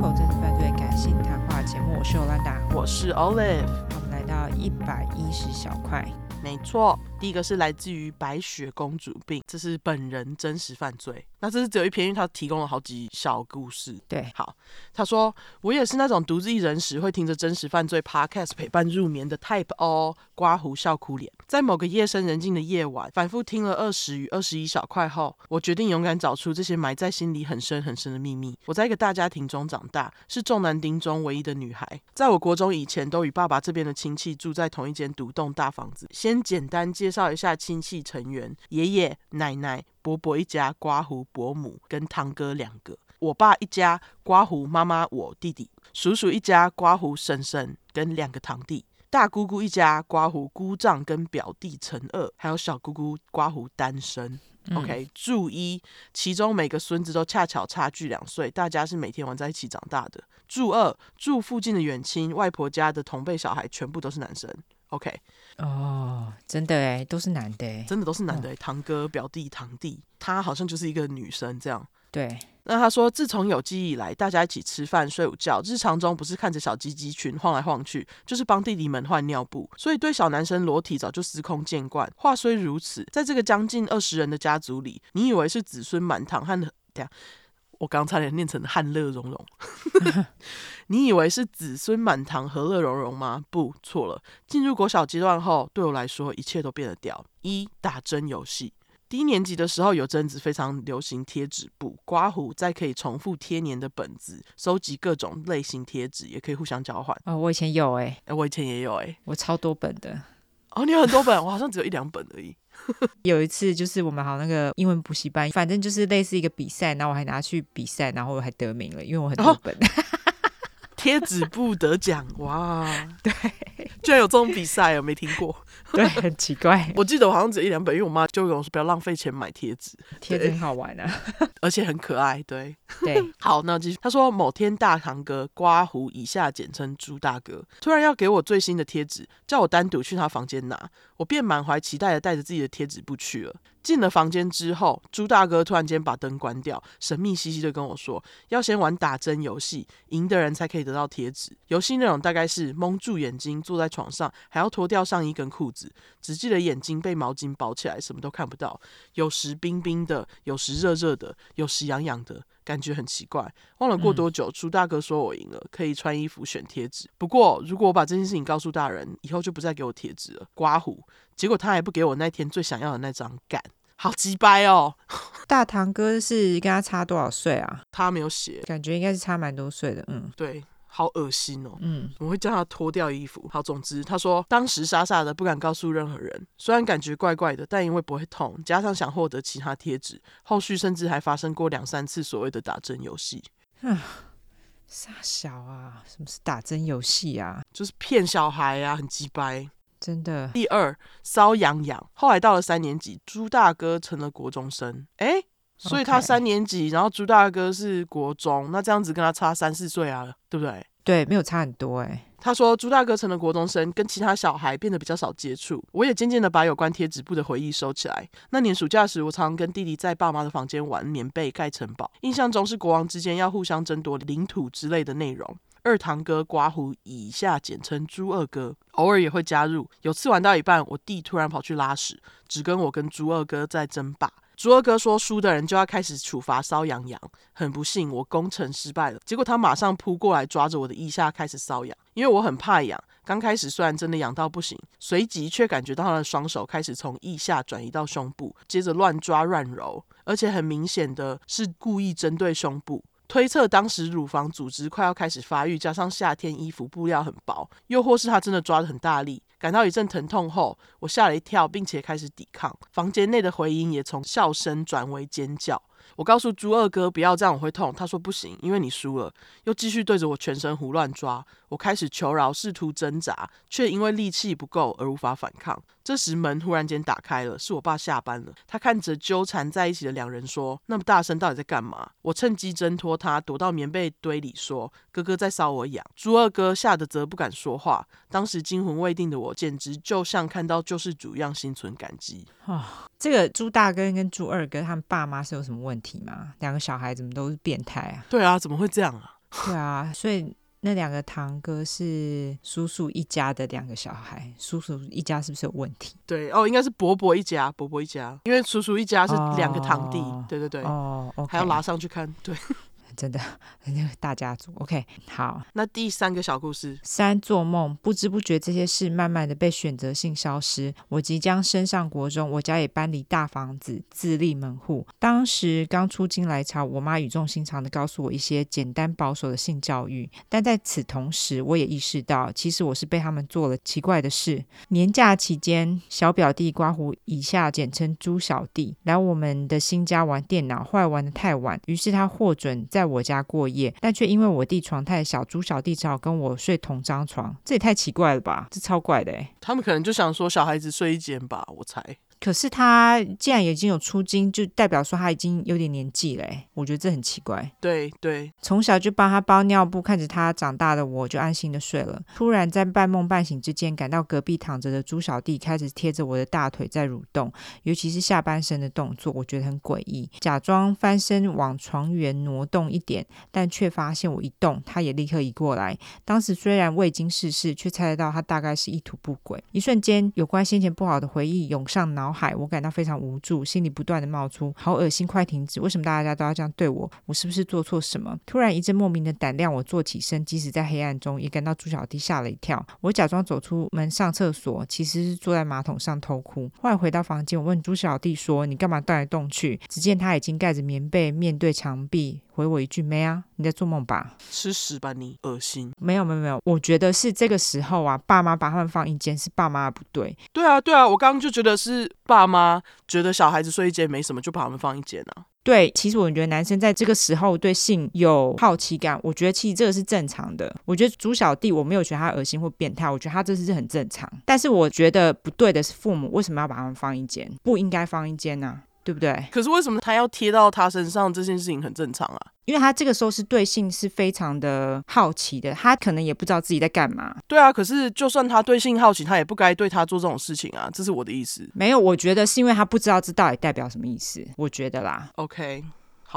口真实犯罪感性谈话节目，我是 Yolanda，我是 Olive，我们来到一百一十小块，没错，第一个是来自于白雪公主病，这是本人真实犯罪。那这是只有一篇，因为他提供了好几小故事。对，好，他说我也是那种独自一人时会听着真实犯罪 podcast 陪伴入眠的 type 哦。刮胡笑哭脸，在某个夜深人静的夜晚，反复听了二十与二十一小块后，我决定勇敢找出这些埋在心里很深很深的秘密。我在一个大家庭中长大，是重男丁中唯一的女孩。在我国中以前，都与爸爸这边的亲戚住在同一间独栋大房子。先简单介绍一下亲戚成员：爷爷、奶奶。伯伯一家刮胡，伯母跟堂哥两个；我爸一家刮胡，妈妈我弟弟；叔叔一家刮胡，婶婶跟两个堂弟；大姑姑一家刮胡，姑丈跟表弟陈二，还有小姑姑刮胡单身。嗯、OK，注一，其中每个孙子都恰巧差距两岁，大家是每天玩在一起长大的。注二，住附近的远亲外婆家的同辈小孩全部都是男生。OK，哦，真的哎，都是男的哎，真的都是男的，哦，堂哥、表弟、堂弟，他好像就是一个女生这样。对，那他说，自从有记忆以来，大家一起吃饭、睡午觉，日常中不是看着小鸡鸡群晃来晃去，就是帮弟弟们换尿布，所以对小男生裸体早就司空见惯。话虽如此，在这个将近二十人的家族里，你以为是子孙满堂和这样。我刚差点念成汉乐融融，你以为是子孙满堂和乐融融吗？不，错了。进入国小阶段后，对我来说一切都变得屌。一打针游戏，低年级的时候有阵子非常流行贴纸布，刮胡在可以重复贴年的本子，收集各种类型贴纸，也可以互相交换。哦，我以前有哎、欸欸，我以前也有哎、欸，我超多本的。哦，你有很多本，我好像只有一两本而已。有一次就是我们好那个英文补习班，反正就是类似一个比赛，然后我还拿去比赛，然后我还得名了，因为我很多本。贴纸布得奖哇！对，居然有这种比赛，我没听过。对，很奇怪。我记得我好像只有一两本，因为我妈就跟我说不要浪费钱买贴纸，贴纸很好玩啊，而且很可爱。对对，好，那继续。他说某天大堂哥刮胡，以下简称朱大哥，突然要给我最新的贴纸，叫我单独去他房间拿，我便满怀期待的带着自己的贴纸不去了。进了房间之后，朱大哥突然间把灯关掉，神秘兮兮的跟我说：“要先玩打针游戏，赢的人才可以得到贴纸。游戏内容大概是蒙住眼睛，坐在床上，还要脱掉上衣跟裤子，只记得眼睛被毛巾包起来，什么都看不到。有时冰冰的，有时热热的，有时痒痒的，感觉很奇怪。忘了过多久，朱大哥说我赢了，可以穿衣服选贴纸。不过如果我把这件事情告诉大人，以后就不再给我贴纸了。刮胡。”结果他还不给我那天最想要的那张，干，好鸡掰哦！大堂哥是跟他差多少岁啊？他没有写，感觉应该是差蛮多岁的。嗯，对，好恶心哦。嗯，我会叫他脱掉衣服。好，总之他说当时傻傻的不敢告诉任何人，虽然感觉怪怪的，但因为不会痛，加上想获得其他贴纸，后续甚至还发生过两三次所谓的打针游戏。啊，傻小啊！什么是打针游戏啊？就是骗小孩啊，很鸡掰。真的。第二，搔痒痒。后来到了三年级，猪大哥成了国中生。哎，所以他三年级.然后朱大哥是国中，那这样子跟他差三四岁啊，对不对？对，没有差很多哎。他说朱大哥成了国中生，跟其他小孩变得比较少接触。我也渐渐的把有关贴纸布的回忆收起来。那年暑假时，我常常跟弟弟在爸妈的房间玩棉被盖城堡，印象中是国王之间要互相争夺领土之类的内容。二堂哥刮胡，以下简称朱二哥，偶尔也会加入。有次玩到一半，我弟突然跑去拉屎，只跟我跟朱二哥在争霸。猪二哥说输的人就要开始处罚搔痒痒。很不幸，我攻城失败了。结果他马上扑过来抓着我的腋下开始搔痒，因为我很怕痒。刚开始虽然真的痒到不行，随即却感觉到他的双手开始从腋下转移到胸部，接着乱抓乱揉，而且很明显的是故意针对胸部。推测当时乳房组织快要开始发育，加上夏天衣服布料很薄，又或是他真的抓得很大力，感到一阵疼痛后，我吓了一跳，并且开始抵抗。房间内的回音也从笑声转为尖叫。我告诉猪二哥不要这样，我会痛。他说不行，因为你输了。又继续对着我全身胡乱抓。我开始求饶，试图挣扎，却因为力气不够而无法反抗。这时门忽然间打开了，是我爸下班了。他看着纠缠在一起的两人说：“那么大声，到底在干嘛？”我趁机挣脱他，躲到棉被堆里说：“哥哥在烧我痒。”猪二哥吓得则不敢说话。当时惊魂未定的我，简直就像看到救世主一样，心存感激。哦，这个猪大哥跟猪二哥他们爸妈是有什么问题吗？两个小孩怎么都是变态啊？对啊，怎么会这样啊？对啊，所以那两个堂哥是叔叔一家的两个小孩，叔叔一家是不是有问题？对哦，应该是伯伯一家，伯伯一家，因为叔叔一家是两个堂弟，哦、对对对，哦，okay、还要拉上去看，对。真的，大家族，OK，好。那第三个小故事，三做梦，不知不觉这些事慢慢的被选择性消失。我即将升上国中，我家也搬离大房子，自立门户。当时刚出京来潮，我妈语重心长的告诉我一些简单保守的性教育，但在此同时，我也意识到，其实我是被他们做了奇怪的事。年假期间，小表弟刮胡（以下简称猪小弟）来我们的新家玩电脑，后来玩的太晚，于是他获准在在我家过夜，但却因为我弟床太小，猪小弟只好跟我睡同张床，这也太奇怪了吧？这超怪的哎！他们可能就想说小孩子睡一间吧，我猜。可是他既然已经有出金，就代表说他已经有点年纪了，我觉得这很奇怪。对对，从小就帮他包尿布，看着他长大的我就安心的睡了。突然在半梦半醒之间，感到隔壁躺着的猪小弟开始贴着我的大腿在蠕动，尤其是下半身的动作，我觉得很诡异。假装翻身往床缘挪动一点，但却发现我一动，他也立刻移过来。当时虽然未经世事，却猜得到他大概是意图不轨。一瞬间，有关先前不好的回忆涌上脑海，我感到非常无助，心里不断的冒出“好恶心，快停止！为什么大家都要这样对我？我是不是做错什么？”突然一阵莫名的胆量，我坐起身，即使在黑暗中，也感到朱小弟吓了一跳。我假装走出门上厕所，其实是坐在马桶上偷哭。后来回到房间，我问朱小弟说：“你干嘛动来动去？”只见他已经盖着棉被，面对墙壁。回我一句没啊，你在做梦吧？吃屎吧你，恶心！没有没有没有，我觉得是这个时候啊，爸妈把他们放一间是爸妈的不对。对啊对啊，我刚刚就觉得是爸妈觉得小孩子睡一间没什么，就把他们放一间啊。对，其实我觉得男生在这个时候对性有好奇感，我觉得其实这个是正常的。我觉得猪小弟我没有觉得他恶心或变态，我觉得他这是很正常。但是我觉得不对的是父母为什么要把他们放一间？不应该放一间呢、啊？对不对？可是为什么他要贴到他身上？这件事情很正常啊，因为他这个时候是对性是非常的好奇的，他可能也不知道自己在干嘛。对啊，可是就算他对性好奇，他也不该对他做这种事情啊，这是我的意思。没有，我觉得是因为他不知道这到底代表什么意思，我觉得啦。OK。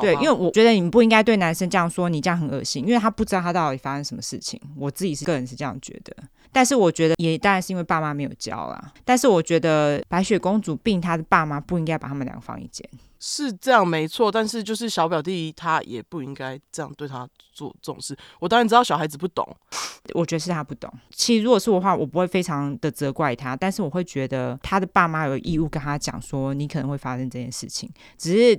对，因为我觉得你不应该对男生这样说，你这样很恶心，因为他不知道他到底发生什么事情。我自己是个人是这样觉得，但是我觉得也当然是因为爸妈没有教啦。但是我觉得白雪公主并她的爸妈不应该把他们两个放一间。是这样没错，但是就是小表弟他也不应该这样对他做这种事。我当然知道小孩子不懂，我觉得是他不懂。其实如果是我的话，我不会非常的责怪他，但是我会觉得他的爸妈有义务跟他讲说，你可能会发生这件事情，只是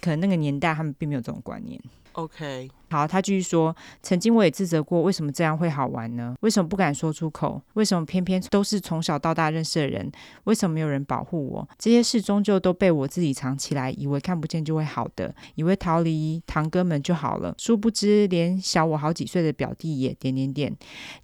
可能那个年代他们并没有这种观念。OK。好，他继续说：“曾经我也自责过，为什么这样会好玩呢？为什么不敢说出口？为什么偏偏都是从小到大认识的人？为什么没有人保护我？这些事终究都被我自己藏起来，以为看不见就会好的，以为逃离堂哥们就好了。殊不知，连小我好几岁的表弟也点点点。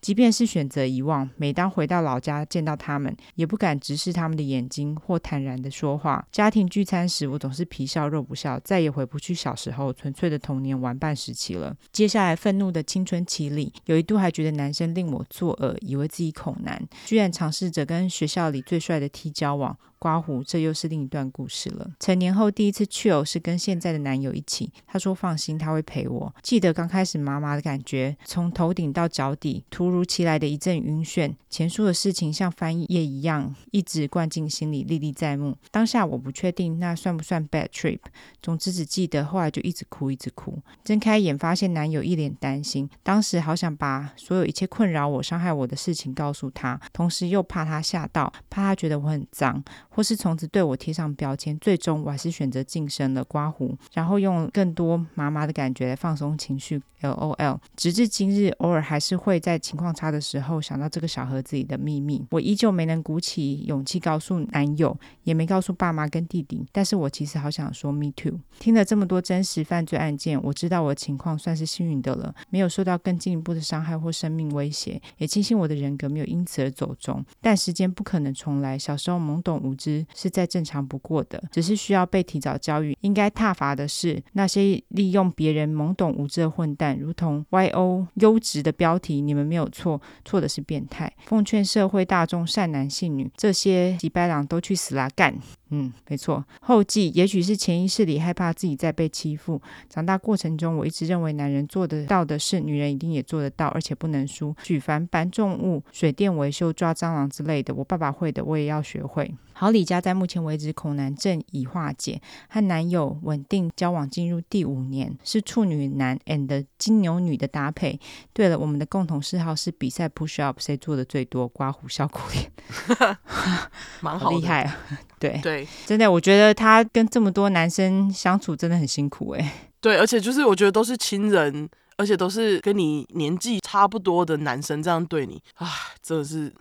即便是选择遗忘，每当回到老家见到他们，也不敢直视他们的眼睛或坦然的说话。家庭聚餐时，我总是皮笑肉不笑，再也回不去小时候纯粹的童年玩伴时期。”了，接下来愤怒的青春期里，有一度还觉得男生令我作恶，以为自己恐男，居然尝试着跟学校里最帅的 T 交往。刮胡，这又是另一段故事了。成年后第一次去偶是跟现在的男友一起，他说放心，他会陪我。记得刚开始麻麻的感觉，从头顶到脚底，突如其来的一阵晕眩。前述的事情像翻页一样，一直灌进心里，历历在目。当下我不确定那算不算 bad trip，总之只记得后来就一直哭，一直哭。睁开眼发现男友一脸担心，当时好想把所有一切困扰我、伤害我的事情告诉他，同时又怕他吓到，怕他觉得我很脏。或是从此对我贴上标签，最终我还是选择晋升了刮胡，然后用更多麻麻的感觉来放松情绪。LOL，直至今日，偶尔还是会在情况差的时候想到这个小盒子里的秘密。我依旧没能鼓起勇气告诉男友，也没告诉爸妈跟弟弟。但是我其实好想说，Me too。听了这么多真实犯罪案件，我知道我的情况算是幸运的了，没有受到更进一步的伤害或生命威胁，也庆幸我的人格没有因此而走中。但时间不可能重来，小时候懵懂无知是再正常不过的，只是需要被提早教育。应该挞伐的是那些利用别人懵懂无知的混蛋。如同 YO 优质的标题，你们没有错，错的是变态。奉劝社会大众善男信女，这些几白狼都去死啦干！嗯，没错。后记，也许是潜意识里害怕自己在被欺负。长大过程中，我一直认为男人做得到的事，女人一定也做得到，而且不能输。举凡搬重物、水电维修、抓蟑螂之类的，我爸爸会的，我也要学会。好，李家在目前为止恐男症已化解，和男友稳定交往进入第五年，是处女男 and 金牛女的搭配。对了，我们的共同嗜好是比赛 push up，谁做的最多？刮胡笑苦脸，蛮好厉害啊！对 对，真的，我觉得他跟这么多男生相处真的很辛苦哎。对，而且就是我觉得都是亲人，而且都是跟你年纪差不多的男生这样对你，啊，真的是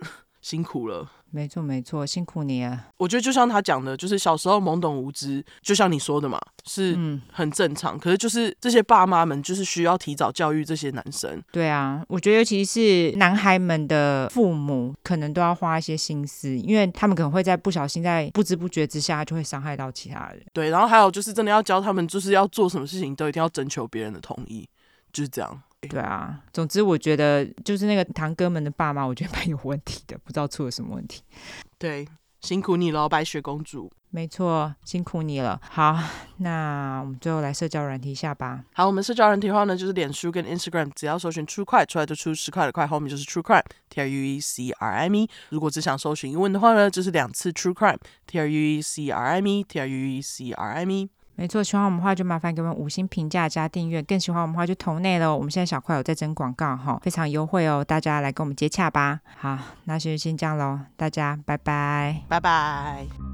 辛苦了。没错，没错，辛苦你啊！我觉得就像他讲的，就是小时候懵懂无知，就像你说的嘛，是很正常。嗯、可是就是这些爸妈们，就是需要提早教育这些男生。对啊，我觉得尤其是男孩们的父母，可能都要花一些心思，因为他们可能会在不小心、在不知不觉之下，就会伤害到其他人。对，然后还有就是真的要教他们，就是要做什么事情都一定要征求别人的同意，就是这样。对啊，总之我觉得就是那个堂哥们的爸妈，我觉得蛮有问题的，不知道出了什么问题。对，辛苦你了，白雪公主。没错，辛苦你了。好，那我们最后来社交软体一下吧。好，我们社交软体的话呢，就是脸书跟 Instagram，只要搜寻 True Crime 出来就出十块的块，后面就是 True Crime，T R U E C R I M E。如果只想搜寻英文的话呢，就是两次 True Crime，T R U E C R I M E，T R U E C R I M E。没错，喜欢我们的话就麻烦给我们五星评价加订阅，更喜欢我们的话就投内喽。我们现在小块有在征广告哈，非常优惠哦，大家来跟我们接洽吧。好，那先先这样喽，大家拜拜，拜拜。